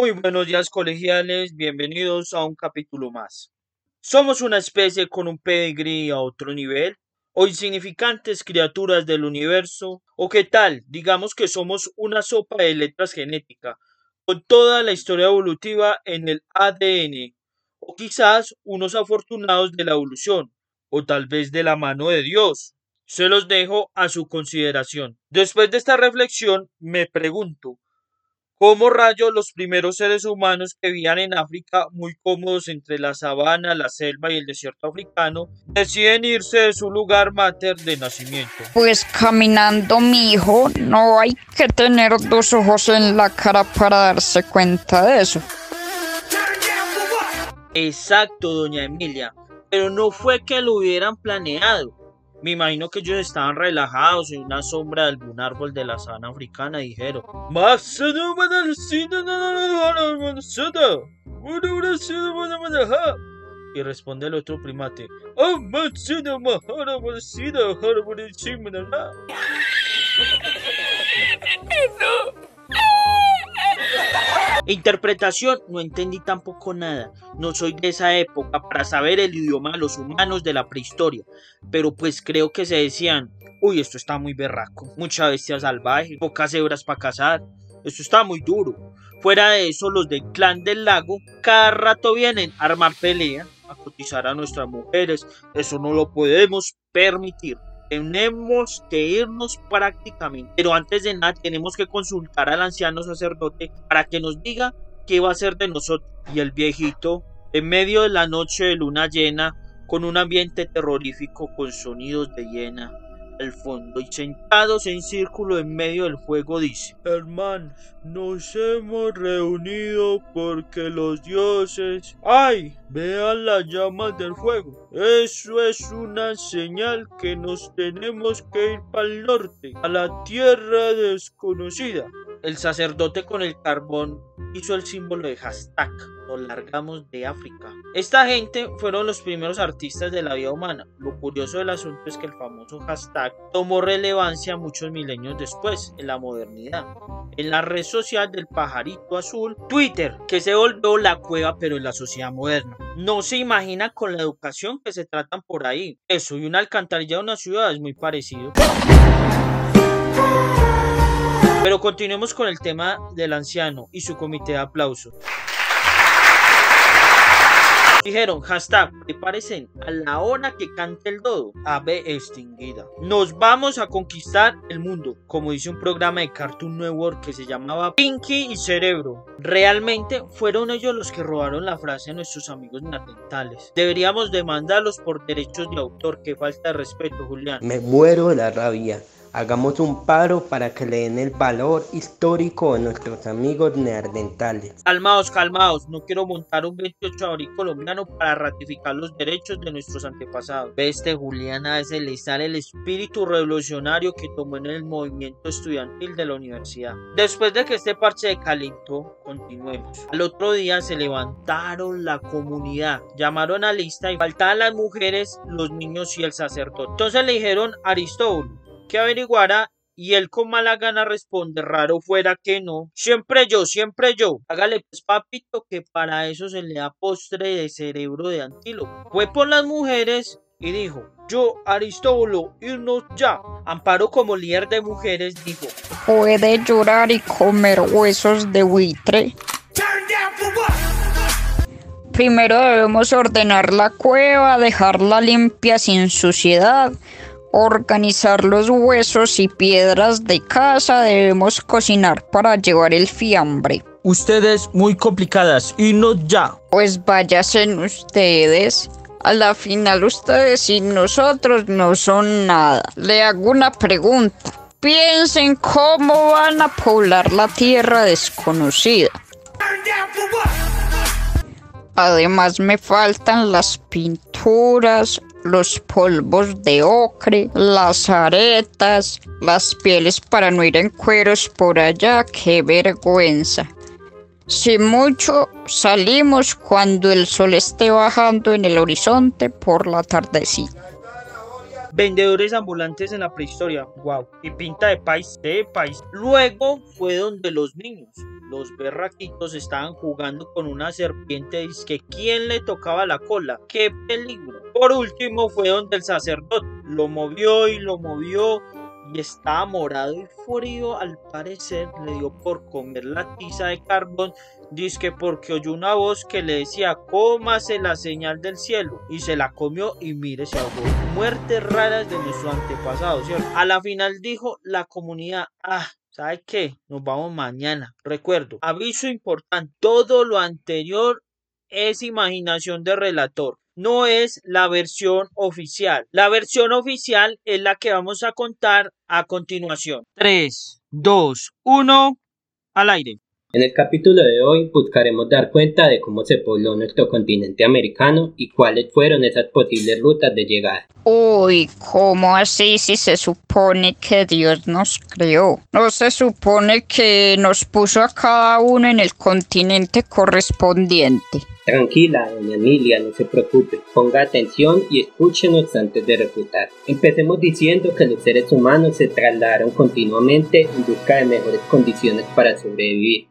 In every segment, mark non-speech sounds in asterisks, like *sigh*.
Muy buenos días colegiales, bienvenidos a un capítulo más. Somos una especie con un pedigrí a otro nivel, o insignificantes criaturas del universo, o qué tal, digamos que somos una sopa de letras genética, con toda la historia evolutiva en el ADN, o quizás unos afortunados de la evolución, o tal vez de la mano de Dios. Se los dejo a su consideración. Después de esta reflexión, me pregunto, ¿Cómo rayos los primeros seres humanos que vivían en África, muy cómodos entre la sabana, la selva y el desierto africano, deciden irse de su lugar mater de nacimiento? Pues caminando, mi hijo, no hay que tener dos ojos en la cara para darse cuenta de eso. Exacto, doña Emilia, pero no fue que lo hubieran planeado. Me imagino que ellos estaban relajados en una sombra de algún árbol de la sabana africana y dijeron y responde el otro primate *laughs* Interpretación, no entendí tampoco nada. No soy de esa época para saber el idioma de los humanos de la prehistoria. Pero pues creo que se decían, uy, esto está muy berraco. Mucha bestia salvaje, pocas hebras para cazar. Esto está muy duro. Fuera de eso, los del clan del lago cada rato vienen a armar pelea, a cotizar a nuestras mujeres. Eso no lo podemos permitir tenemos que irnos prácticamente. Pero antes de nada tenemos que consultar al anciano sacerdote para que nos diga qué va a hacer de nosotros. Y el viejito, en medio de la noche de luna llena, con un ambiente terrorífico con sonidos de hiena, al fondo y sentados en círculo en medio del fuego dice, Hermanos, nos hemos reunido porque los dioses... ¡Ay! Vean las llamas del fuego. Eso es una señal que nos tenemos que ir para el norte, a la tierra desconocida. El sacerdote con el carbón hizo el símbolo de hashtag. Nos largamos de África. Esta gente fueron los primeros artistas de la vida humana. Lo curioso del asunto es que el famoso hashtag tomó relevancia muchos milenios después, en la modernidad. En la red social del pajarito azul, Twitter, que se volvió la cueva pero en la sociedad moderna. No se imagina con la educación que se tratan por ahí. Eso y una alcantarilla de una ciudad es muy parecido. Pero continuemos con el tema del anciano y su comité de aplauso. Dijeron, hashtag, parecen a la hora que cante el dodo, ave extinguida. Nos vamos a conquistar el mundo, como dice un programa de Cartoon Network que se llamaba Pinky y Cerebro. Realmente fueron ellos los que robaron la frase a nuestros amigos natentales. Deberíamos demandarlos por derechos de autor, que falta de respeto, Julián. Me muero de la rabia. Hagamos un paro para que le den el valor histórico a nuestros amigos neandertales. Calmaos, calmaos, no quiero montar un 28 de abril colombiano para ratificar los derechos de nuestros antepasados. Este Julián a ese le sale el espíritu revolucionario que tomó en el movimiento estudiantil de la universidad. Después de que este parche de calentó, continuemos. Al otro día se levantaron la comunidad, llamaron a lista y faltaban las mujeres, los niños y el sacerdote. Entonces le dijeron a Aristóbulo, que averiguara y él con mala gana responde, raro fuera que no. Siempre yo, siempre yo. Hágale pues papito que para eso se le da postre de cerebro de antílope. Fue por las mujeres y dijo, yo, Aristóbulo, irnos ya. Amparo como líder de mujeres dijo, puede llorar y comer huesos de buitre. Primero debemos ordenar la cueva, dejarla limpia sin suciedad organizar los huesos y piedras de casa, debemos cocinar para llevar el fiambre. Ustedes muy complicadas, y no ya. Pues váyasen ustedes. A la final ustedes y nosotros no son nada. Le hago una pregunta. Piensen cómo van a poblar la tierra desconocida. Además me faltan las pinturas, los polvos de ocre, las aretas, las pieles para no ir en cueros por allá, qué vergüenza. Si mucho salimos cuando el sol esté bajando en el horizonte por la tardecita. Vendedores ambulantes en la prehistoria. Wow. Y pinta de país de país. Luego fue donde los niños los berraquitos estaban jugando con una serpiente y que quién le tocaba la cola. ¡Qué peligro! Por último fue donde el sacerdote lo movió y lo movió y estaba morado y frío al parecer le dio por comer la tiza de carbón Dice porque oyó una voz que le decía cómase la señal del cielo y se la comió y mire se ahogó muertes raras de nuestro antepasado ¿cierto? a la final dijo la comunidad ah ¿Sabe qué? Nos vamos mañana. Recuerdo, aviso importante, todo lo anterior es imaginación del relator, no es la versión oficial. La versión oficial es la que vamos a contar a continuación. 3, 2, 1, al aire. En el capítulo de hoy buscaremos dar cuenta de cómo se pobló nuestro continente americano y cuáles fueron esas posibles rutas de llegada. Uy, ¿cómo así si se supone que Dios nos creó? ¿No se supone que nos puso a cada uno en el continente correspondiente? Tranquila, doña Emilia, no se preocupe. Ponga atención y escúchenos antes de refutar. Empecemos diciendo que los seres humanos se trasladaron continuamente en busca de mejores condiciones para sobrevivir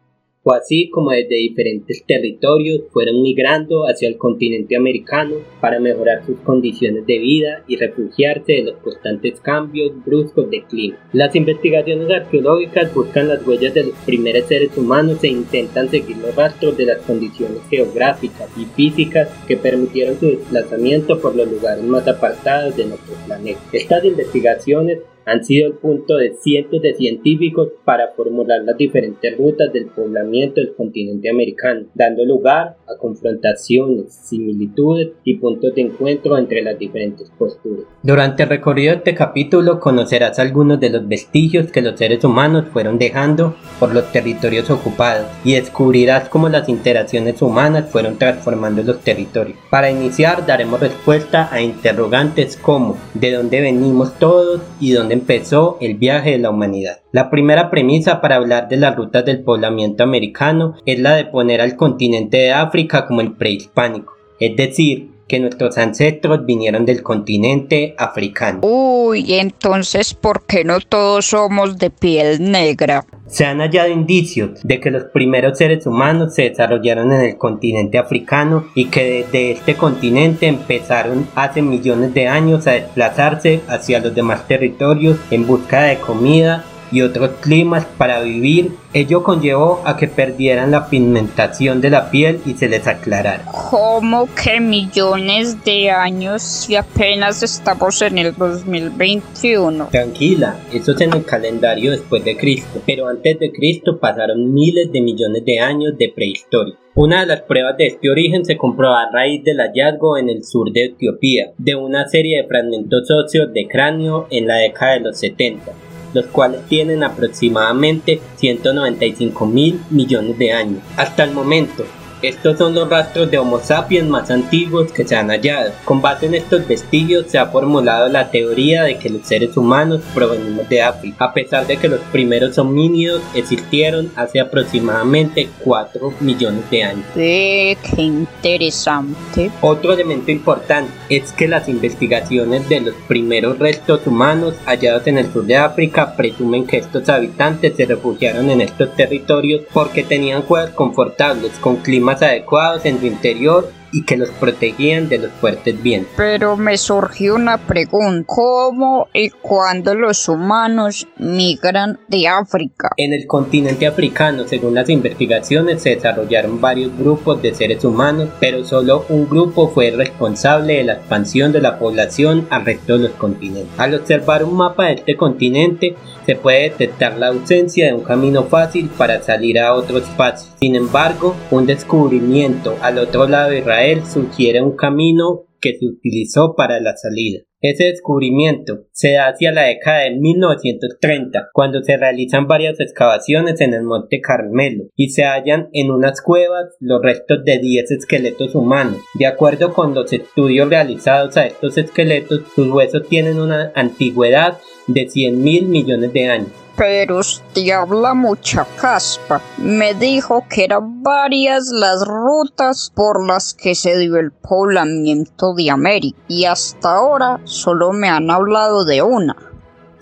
así como desde diferentes territorios fueron migrando hacia el continente americano para mejorar sus condiciones de vida y refugiarse de los constantes cambios bruscos de clima. Las investigaciones arqueológicas buscan las huellas de los primeros seres humanos e intentan seguir los rastros de las condiciones geográficas y físicas que permitieron su desplazamiento por los lugares más apartados de nuestro planeta. Estas investigaciones han sido el punto de cientos de científicos para formular las diferentes rutas del poblamiento del continente americano, dando lugar a confrontaciones, similitudes y puntos de encuentro entre las diferentes posturas. Durante el recorrido de este capítulo conocerás algunos de los vestigios que los seres humanos fueron dejando por los territorios ocupados y descubrirás cómo las interacciones humanas fueron transformando los territorios. Para iniciar daremos respuesta a interrogantes como ¿de dónde venimos todos y dónde empezó el viaje de la humanidad. La primera premisa para hablar de las rutas del poblamiento americano es la de poner al continente de África como el prehispánico, es decir, que nuestros ancestros vinieron del continente africano. Uy, entonces, ¿por qué no todos somos de piel negra? Se han hallado indicios de que los primeros seres humanos se desarrollaron en el continente africano y que desde este continente empezaron hace millones de años a desplazarse hacia los demás territorios en busca de comida y otros climas para vivir, ello conllevó a que perdieran la pigmentación de la piel y se les aclarara. ¿Cómo que millones de años y apenas estamos en el 2021? Tranquila, eso es en el calendario después de Cristo, pero antes de Cristo pasaron miles de millones de años de prehistoria. Una de las pruebas de este origen se comprobó a raíz del hallazgo en el sur de Etiopía de una serie de fragmentos óseos de cráneo en la década de los 70 los cuales tienen aproximadamente 195 mil millones de años. Hasta el momento, estos son los rastros de Homo sapiens más antiguos que se han hallado. Con base en estos vestigios se ha formulado la teoría de que los seres humanos provenimos de África, a pesar de que los primeros homínidos existieron hace aproximadamente 4 millones de años. qué interesante. Otro elemento importante es que las investigaciones de los primeros restos humanos hallados en el sur de África presumen que estos habitantes se refugiaron en estos territorios porque tenían cuevas confortables con clima más adecuados en su interior y que los protegían de los fuertes vientos. Pero me surgió una pregunta, ¿cómo y cuándo los humanos migran de África? En el continente africano, según las investigaciones, se desarrollaron varios grupos de seres humanos, pero solo un grupo fue responsable de la expansión de la población al resto de los continentes. Al observar un mapa de este continente, se puede detectar la ausencia de un camino fácil para salir a otro espacio. Sin embargo, un descubrimiento al otro lado de Israel sugiere un camino que se utilizó para la salida. Ese descubrimiento se da hacia la década de 1930, cuando se realizan varias excavaciones en el Monte Carmelo y se hallan en unas cuevas los restos de 10 esqueletos humanos. De acuerdo con los estudios realizados a estos esqueletos, sus huesos tienen una antigüedad de 100 mil millones de años Pero usted habla mucha caspa. Me dijo que eran varias las rutas por las que se dio el poblamiento de América. Y hasta ahora solo me han hablado de una.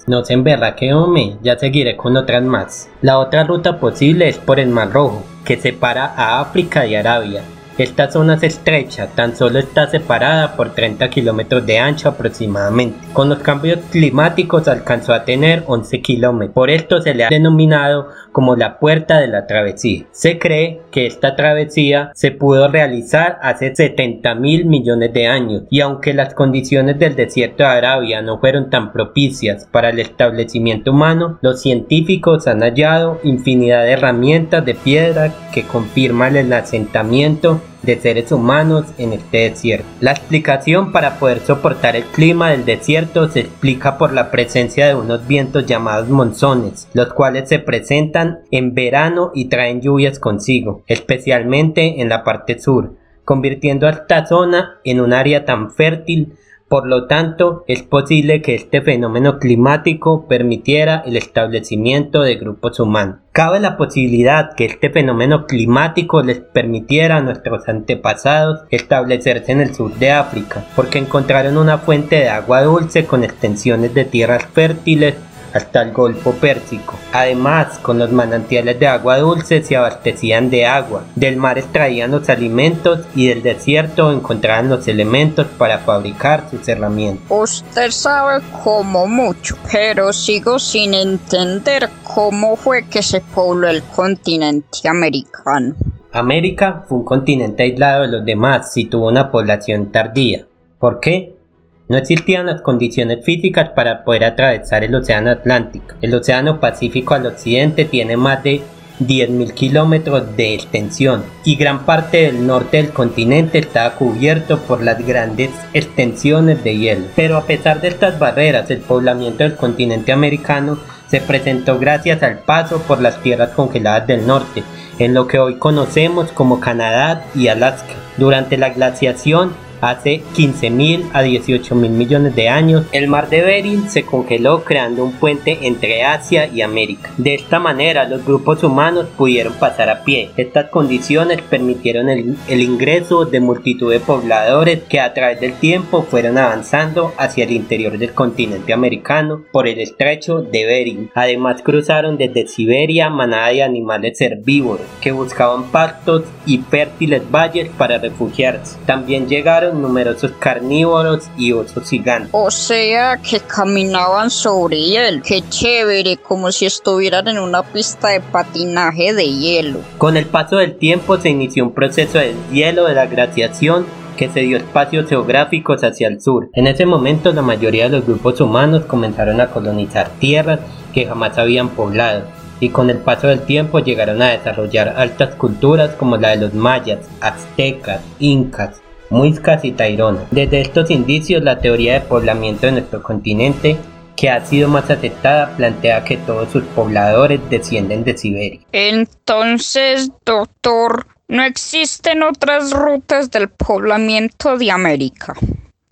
No se que hombre, ya seguiré con otras más. La otra ruta posible es por el Mar Rojo, que separa a África y Arabia, esta zona es estrecha, tan solo está separada por 30 kilómetros de ancho aproximadamente. Con los cambios climáticos alcanzó a tener 11 kilómetros. Por esto se le ha denominado como la puerta de la travesía. Se cree que esta travesía se pudo realizar hace 70 mil millones de años y aunque las condiciones del desierto de Arabia no fueron tan propicias para el establecimiento humano, los científicos han hallado infinidad de herramientas de piedra que confirman el asentamiento de seres humanos en este desierto. La explicación para poder soportar el clima del desierto se explica por la presencia de unos vientos llamados monzones, los cuales se presentan en verano y traen lluvias consigo, especialmente en la parte sur, convirtiendo a esta zona en un área tan fértil por lo tanto, es posible que este fenómeno climático permitiera el establecimiento de grupos humanos. Cabe la posibilidad que este fenómeno climático les permitiera a nuestros antepasados establecerse en el sur de África, porque encontraron una fuente de agua dulce con extensiones de tierras fértiles hasta el Golfo Pérsico. Además, con los manantiales de agua dulce se abastecían de agua, del mar extraían los alimentos y del desierto encontraban los elementos para fabricar sus herramientas. Usted sabe como mucho, pero sigo sin entender cómo fue que se pobló el continente americano. América fue un continente aislado de los demás y tuvo una población tardía. ¿Por qué? No existían las condiciones físicas para poder atravesar el Océano Atlántico. El Océano Pacífico al occidente tiene más de 10.000 kilómetros de extensión y gran parte del norte del continente está cubierto por las grandes extensiones de hielo. Pero a pesar de estas barreras, el poblamiento del continente americano se presentó gracias al paso por las tierras congeladas del norte, en lo que hoy conocemos como Canadá y Alaska. Durante la glaciación, Hace 15.000 a 18.000 millones de años, el mar de Bering se congeló creando un puente entre Asia y América. De esta manera, los grupos humanos pudieron pasar a pie. Estas condiciones permitieron el, ingreso de multitud de pobladores que a través del tiempo fueron avanzando hacia el interior del continente americano por el estrecho de Bering. Además, cruzaron desde Siberia manada de animales herbívoros que buscaban pastos y fértiles valles para refugiarse. También llegaron numerosos carnívoros y osos gigantes. O sea que caminaban sobre él. Qué chévere, como si estuvieran en una pista de patinaje de hielo. Con el paso del tiempo se inició un proceso de hielo de la glaciación que se dio espacios geográficos hacia el sur. En ese momento la mayoría de los grupos humanos comenzaron a colonizar tierras que jamás habían poblado y con el paso del tiempo llegaron a desarrollar altas culturas como la de los mayas, aztecas, incas, Muiscas y Tairona. Desde estos indicios, la teoría de poblamiento de nuestro continente que ha sido más aceptada, plantea que todos sus pobladores descienden de Siberia. Entonces, doctor, no existen otras rutas del poblamiento de América.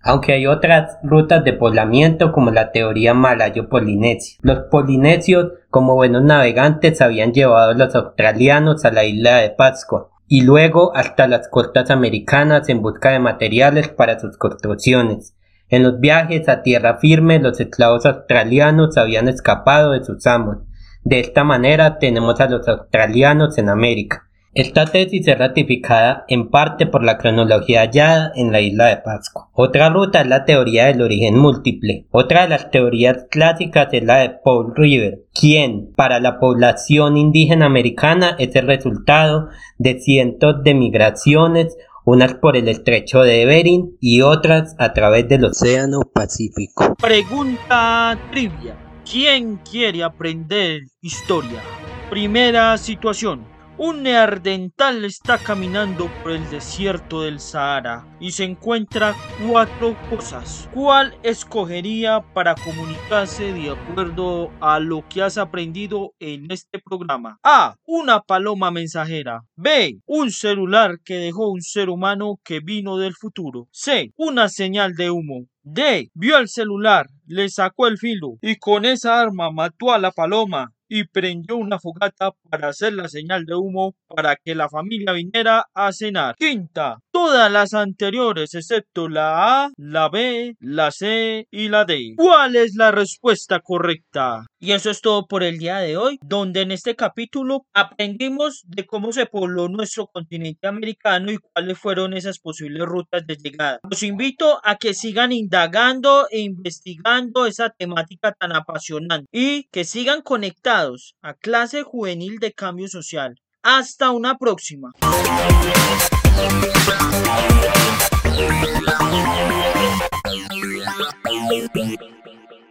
Aunque hay otras rutas de poblamiento como la teoría malayo-polinesia. Los polinesios, como buenos navegantes, habían llevado a los australianos a la isla de Pascua, y luego hasta las costas americanas en busca de materiales para sus construcciones. En los viajes a tierra firme los esclavos australianos habían escapado de sus amos. De esta manera tenemos a los australianos en América. Esta tesis es ratificada en parte por la cronología hallada en la isla de Pascua. Otra ruta es la teoría del origen múltiple. Otra de las teorías clásicas es la de Paul River, quien para la población indígena americana es el resultado de cientos de migraciones unas por el estrecho de Bering y otras a través del Océano Pacífico. Pregunta trivia. ¿Quién quiere aprender historia? Primera situación. Un neardental está caminando por el desierto del Sahara y se encuentra cuatro cosas. ¿Cuál escogería para comunicarse de acuerdo a lo que has aprendido en este programa? A. Una paloma mensajera. B. Un celular que dejó un ser humano que vino del futuro. C. Una señal de humo. D. Vio el celular, le sacó el filo y con esa arma mató a la paloma y prendió una fogata para hacer la señal de humo para que la familia viniera a cenar. Quinta, todas las anteriores excepto la A, la B, la C y la D. ¿Cuál es la respuesta correcta? Y eso es todo por el día de hoy, donde en este capítulo aprendimos de cómo se pobló nuestro continente americano y cuáles fueron esas posibles rutas de llegada. Los invito a que sigan indagando e investigando esa temática tan apasionante y que sigan conectados a clase juvenil de cambio social. Hasta una próxima. Thank you.